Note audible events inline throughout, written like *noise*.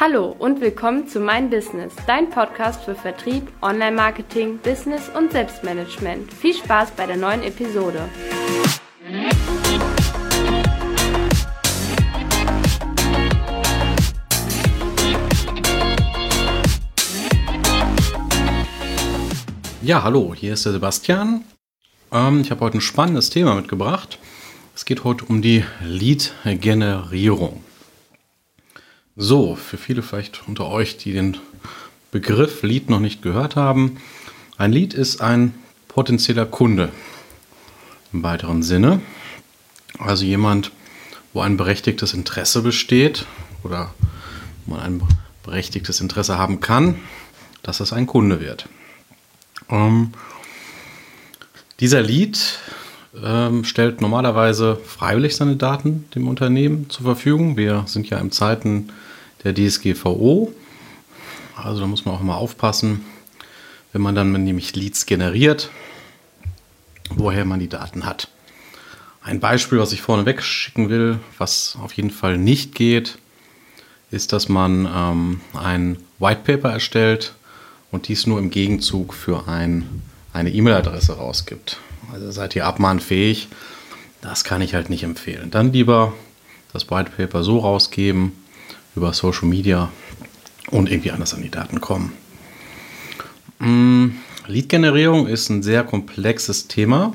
Hallo und willkommen zu Mein Business, dein Podcast für Vertrieb, Online-Marketing, Business und Selbstmanagement. Viel Spaß bei der neuen Episode. Ja, hallo, hier ist der Sebastian. Ähm, ich habe heute ein spannendes Thema mitgebracht. Es geht heute um die Lead-Generierung. So, für viele vielleicht unter euch, die den Begriff Lead noch nicht gehört haben. Ein Lead ist ein potenzieller Kunde im weiteren Sinne. Also jemand, wo ein berechtigtes Interesse besteht oder wo man ein berechtigtes Interesse haben kann, dass es ein Kunde wird. Ähm, dieser Lead ähm, stellt normalerweise freiwillig seine Daten dem Unternehmen zur Verfügung. Wir sind ja in Zeiten der DSGVO. Also da muss man auch mal aufpassen, wenn man dann nämlich Leads generiert, woher man die Daten hat. Ein Beispiel, was ich vorneweg schicken will, was auf jeden Fall nicht geht, ist, dass man ähm, ein White Paper erstellt und dies nur im Gegenzug für ein, eine E-Mail-Adresse rausgibt. Also seid ihr abmahnfähig? Das kann ich halt nicht empfehlen. Dann lieber das White Paper so rausgeben über Social Media und irgendwie anders an die Daten kommen. Mm, Lead-Generierung ist ein sehr komplexes Thema.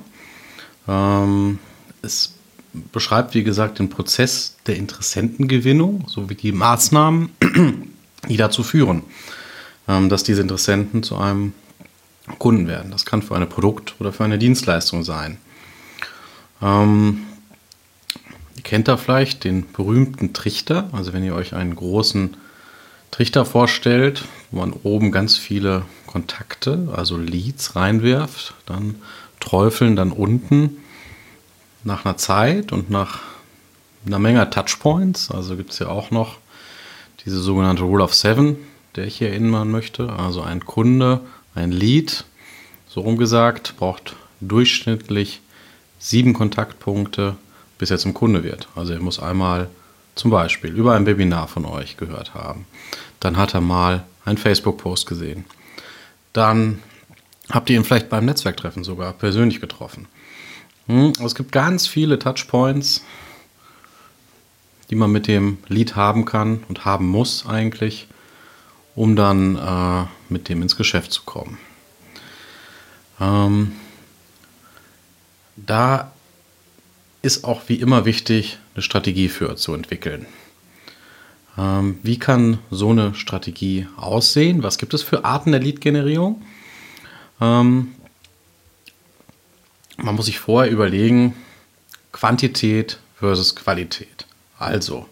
Ähm, es beschreibt, wie gesagt, den Prozess der Interessentengewinnung sowie die Maßnahmen, *clears throat* die dazu führen, ähm, dass diese Interessenten zu einem Kunden werden. Das kann für eine Produkt- oder für eine Dienstleistung sein. Ähm, ihr kennt da vielleicht den berühmten Trichter. Also wenn ihr euch einen großen Trichter vorstellt, wo man oben ganz viele Kontakte, also Leads reinwirft, dann träufeln dann unten nach einer Zeit und nach einer Menge Touchpoints, also gibt es ja auch noch diese sogenannte Rule of Seven, der ich hier erinnern möchte. Also ein Kunde ein Lead, so rumgesagt, braucht durchschnittlich sieben Kontaktpunkte, bis er zum Kunde wird. Also er muss einmal zum Beispiel über ein Webinar von euch gehört haben. Dann hat er mal einen Facebook-Post gesehen. Dann habt ihr ihn vielleicht beim Netzwerktreffen sogar persönlich getroffen. Hm, es gibt ganz viele Touchpoints, die man mit dem Lead haben kann und haben muss eigentlich, um dann äh, mit dem ins Geschäft zu kommen. Ähm, da ist auch wie immer wichtig, eine Strategie für zu entwickeln. Ähm, wie kann so eine Strategie aussehen? Was gibt es für Arten der Lead-Generierung? Ähm, man muss sich vorher überlegen, Quantität versus Qualität. Also,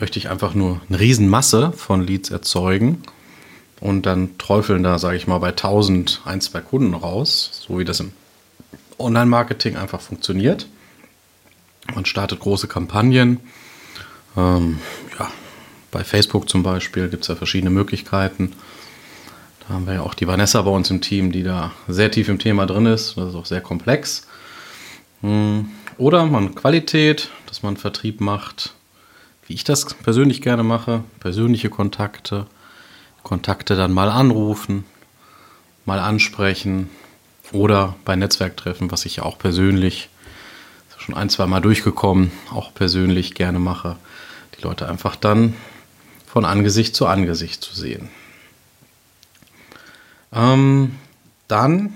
möchte ich einfach nur eine Riesenmasse von Leads erzeugen und dann träufeln da, sage ich mal, bei 1000 ein, zwei Kunden raus, so wie das im Online-Marketing einfach funktioniert. Man startet große Kampagnen. Ähm, ja, bei Facebook zum Beispiel gibt es ja verschiedene Möglichkeiten. Da haben wir ja auch die Vanessa bei uns im Team, die da sehr tief im Thema drin ist. Das ist auch sehr komplex. Hm, oder man Qualität, dass man Vertrieb macht wie ich das persönlich gerne mache, persönliche Kontakte, Kontakte dann mal anrufen, mal ansprechen oder bei Netzwerktreffen, was ich ja auch persönlich schon ein, zwei Mal durchgekommen, auch persönlich gerne mache, die Leute einfach dann von Angesicht zu Angesicht zu sehen. Ähm, dann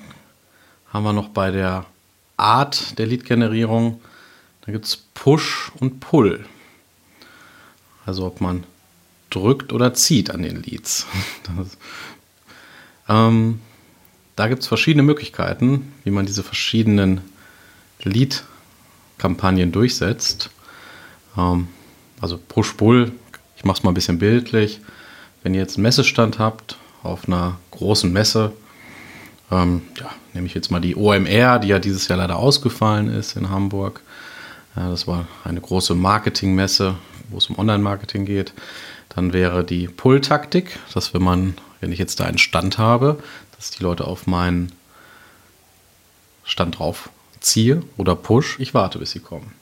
haben wir noch bei der Art der Lead-Generierung, da gibt es Push und Pull. Also ob man drückt oder zieht an den Leads. Das, ähm, da gibt es verschiedene Möglichkeiten, wie man diese verschiedenen Lead-Kampagnen durchsetzt. Ähm, also Push-Pull, ich mache es mal ein bisschen bildlich. Wenn ihr jetzt einen Messestand habt auf einer großen Messe, ähm, ja, nehme ich jetzt mal die OMR, die ja dieses Jahr leider ausgefallen ist in Hamburg. Ja, das war eine große Marketingmesse wo es um Online-Marketing geht. Dann wäre die Pull-Taktik, dass wenn man, wenn ich jetzt da einen Stand habe, dass die Leute auf meinen Stand drauf ziehe oder push, ich warte, bis sie kommen.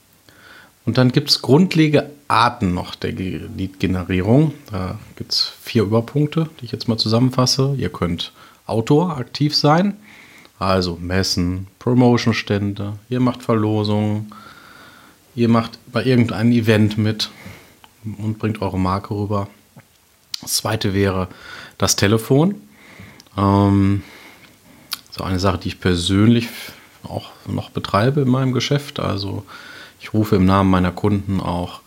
Und dann gibt es grundlegende Arten noch der Lead-Generierung. Da gibt es vier Überpunkte, die ich jetzt mal zusammenfasse. Ihr könnt Autor aktiv sein, also Messen, Promotion-Stände, ihr macht Verlosungen, ihr macht bei irgendeinem Event mit und bringt eure Marke rüber. Das zweite wäre das Telefon. Ähm, so eine Sache, die ich persönlich auch noch betreibe in meinem Geschäft. Also ich rufe im Namen meiner Kunden auch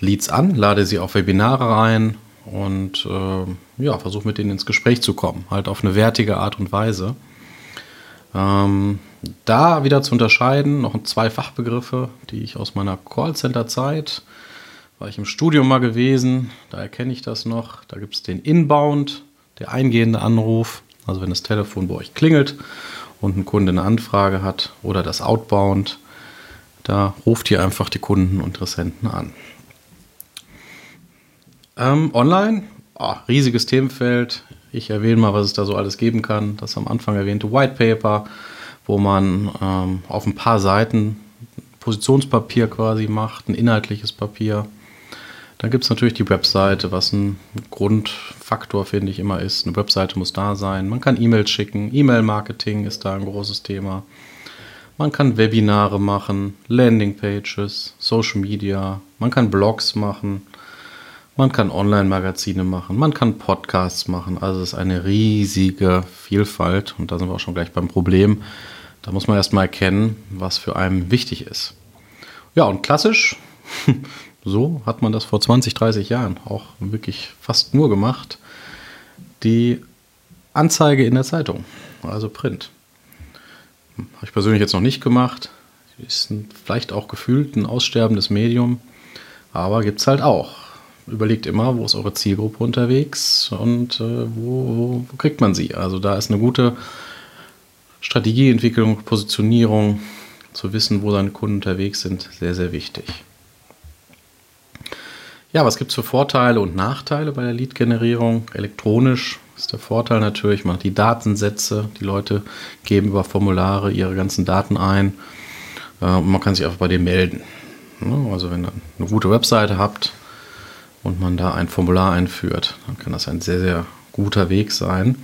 Leads an, lade sie auf Webinare rein und äh, ja, versuche mit denen ins Gespräch zu kommen, halt auf eine wertige Art und Weise. Ähm, da wieder zu unterscheiden, noch zwei Fachbegriffe, die ich aus meiner Callcenter-Zeit, war ich im Studium mal gewesen, da erkenne ich das noch. Da gibt es den Inbound, der eingehende Anruf, also wenn das Telefon bei euch klingelt und ein Kunde eine Anfrage hat, oder das Outbound, da ruft ihr einfach die Kunden und Interessenten an. Ähm, online, oh, riesiges Themenfeld. Ich erwähne mal, was es da so alles geben kann. Das am Anfang erwähnte White Paper, wo man ähm, auf ein paar Seiten Positionspapier quasi macht, ein inhaltliches Papier. Dann gibt es natürlich die Webseite, was ein Grundfaktor, finde ich, immer ist. Eine Webseite muss da sein. Man kann E-Mails schicken. E-Mail-Marketing ist da ein großes Thema. Man kann Webinare machen, Landingpages, Social Media, man kann Blogs machen, man kann Online-Magazine machen, man kann Podcasts machen. Also es ist eine riesige Vielfalt und da sind wir auch schon gleich beim Problem. Da muss man erstmal erkennen, was für einen wichtig ist. Ja, und klassisch, *laughs* so hat man das vor 20, 30 Jahren auch wirklich fast nur gemacht. Die Anzeige in der Zeitung, also Print. Habe ich persönlich jetzt noch nicht gemacht. Ist ein, vielleicht auch gefühlt ein aussterbendes Medium, aber gibt es halt auch. Überlegt immer, wo ist eure Zielgruppe unterwegs und äh, wo, wo, kriegt man sie. Also da ist eine gute Strategieentwicklung, Positionierung, zu wissen, wo seine Kunden unterwegs sind, sehr, sehr wichtig. Ja, was gibt es für Vorteile und Nachteile bei der Lead-Generierung? Elektronisch ist der Vorteil natürlich, man hat die Datensätze, die Leute geben über Formulare ihre ganzen Daten ein äh, und man kann sich einfach bei dem melden. Also wenn ihr eine gute Webseite habt und man da ein Formular einführt, dann kann das ein sehr, sehr guter Weg sein.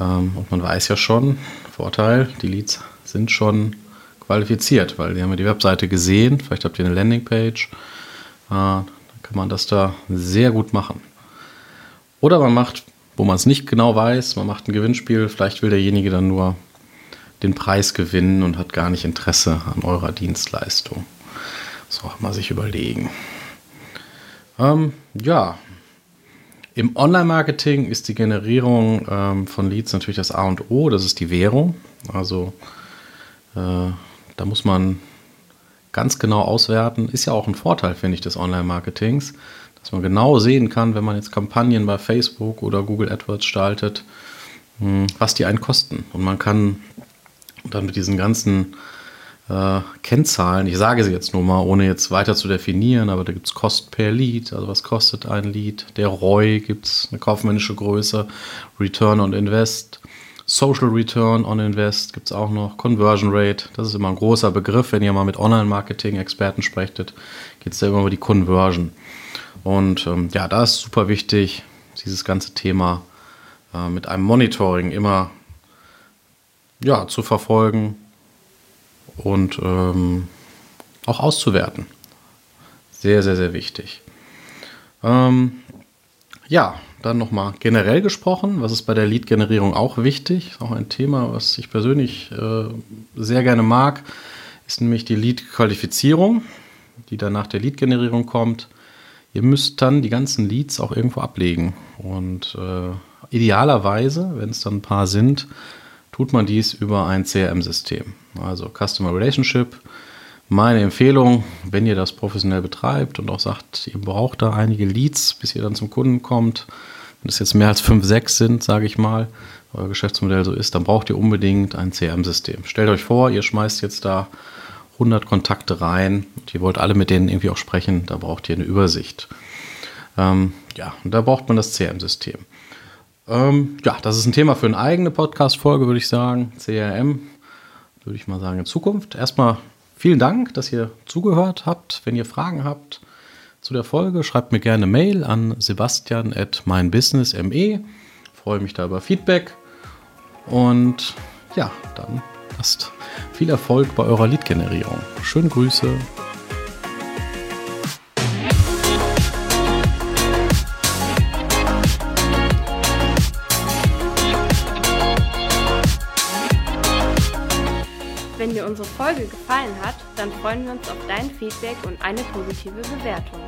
Ähm, und man weiß ja schon, Vorteil, die Leads sind schon qualifiziert, weil die haben ja die Webseite gesehen, vielleicht habt ihr eine Landingpage, äh, kann man das da sehr gut machen. Oder man macht wo man es nicht genau weiß. Man macht ein Gewinnspiel, vielleicht will derjenige dann nur den Preis gewinnen und hat gar nicht Interesse an eurer Dienstleistung. Das auch mal sich überlegen. Ähm, ja, im Online-Marketing ist die Generierung ähm, von Leads natürlich das A und O, das ist die Währung. Also äh, da muss man ganz genau auswerten. Ist ja auch ein Vorteil, finde ich, des Online-Marketings dass man genau sehen kann, wenn man jetzt Kampagnen bei Facebook oder Google AdWords startet, hm, was die einen kosten. Und man kann dann mit diesen ganzen äh, Kennzahlen, ich sage sie jetzt nur mal, ohne jetzt weiter zu definieren, aber da gibt es Kost per Lead, also was kostet ein Lead, der ROI gibt es, eine kaufmännische Größe, Return on Invest, Social Return on Invest gibt es auch noch, Conversion Rate, das ist immer ein großer Begriff, wenn ihr mal mit Online-Marketing-Experten sprechtet, geht es da immer über die Conversion. Und ähm, ja, da ist super wichtig, dieses ganze Thema äh, mit einem Monitoring immer ja, zu verfolgen und ähm, auch auszuwerten. Sehr, sehr, sehr wichtig. Ähm, ja, dann nochmal generell gesprochen, was ist bei der Lead-Generierung auch wichtig, auch ein Thema, was ich persönlich äh, sehr gerne mag, ist nämlich die Lead-Qualifizierung, die dann nach der Lead-Generierung kommt. Ihr müsst dann die ganzen Leads auch irgendwo ablegen. Und äh, idealerweise, wenn es dann ein paar sind, tut man dies über ein CRM-System. Also Customer Relationship. Meine Empfehlung, wenn ihr das professionell betreibt und auch sagt, ihr braucht da einige Leads, bis ihr dann zum Kunden kommt, wenn es jetzt mehr als 5, 6 sind, sage ich mal, euer Geschäftsmodell so ist, dann braucht ihr unbedingt ein CRM-System. Stellt euch vor, ihr schmeißt jetzt da 100 Kontakte rein und ihr wollt alle mit denen irgendwie auch sprechen, da braucht ihr eine Übersicht. Ähm, ja, und da braucht man das CRM-System. Ähm, ja, das ist ein Thema für eine eigene Podcast-Folge, würde ich sagen. CRM, würde ich mal sagen, in Zukunft. Erstmal vielen Dank, dass ihr zugehört habt. Wenn ihr Fragen habt zu der Folge, schreibt mir gerne Mail an sebastian.meinbusiness.me. Freue mich da über Feedback. Und ja, dann lasst viel Erfolg bei eurer Lead-Generierung. Schöne Grüße. Folge gefallen hat, dann freuen wir uns auf dein Feedback und eine positive Bewertung.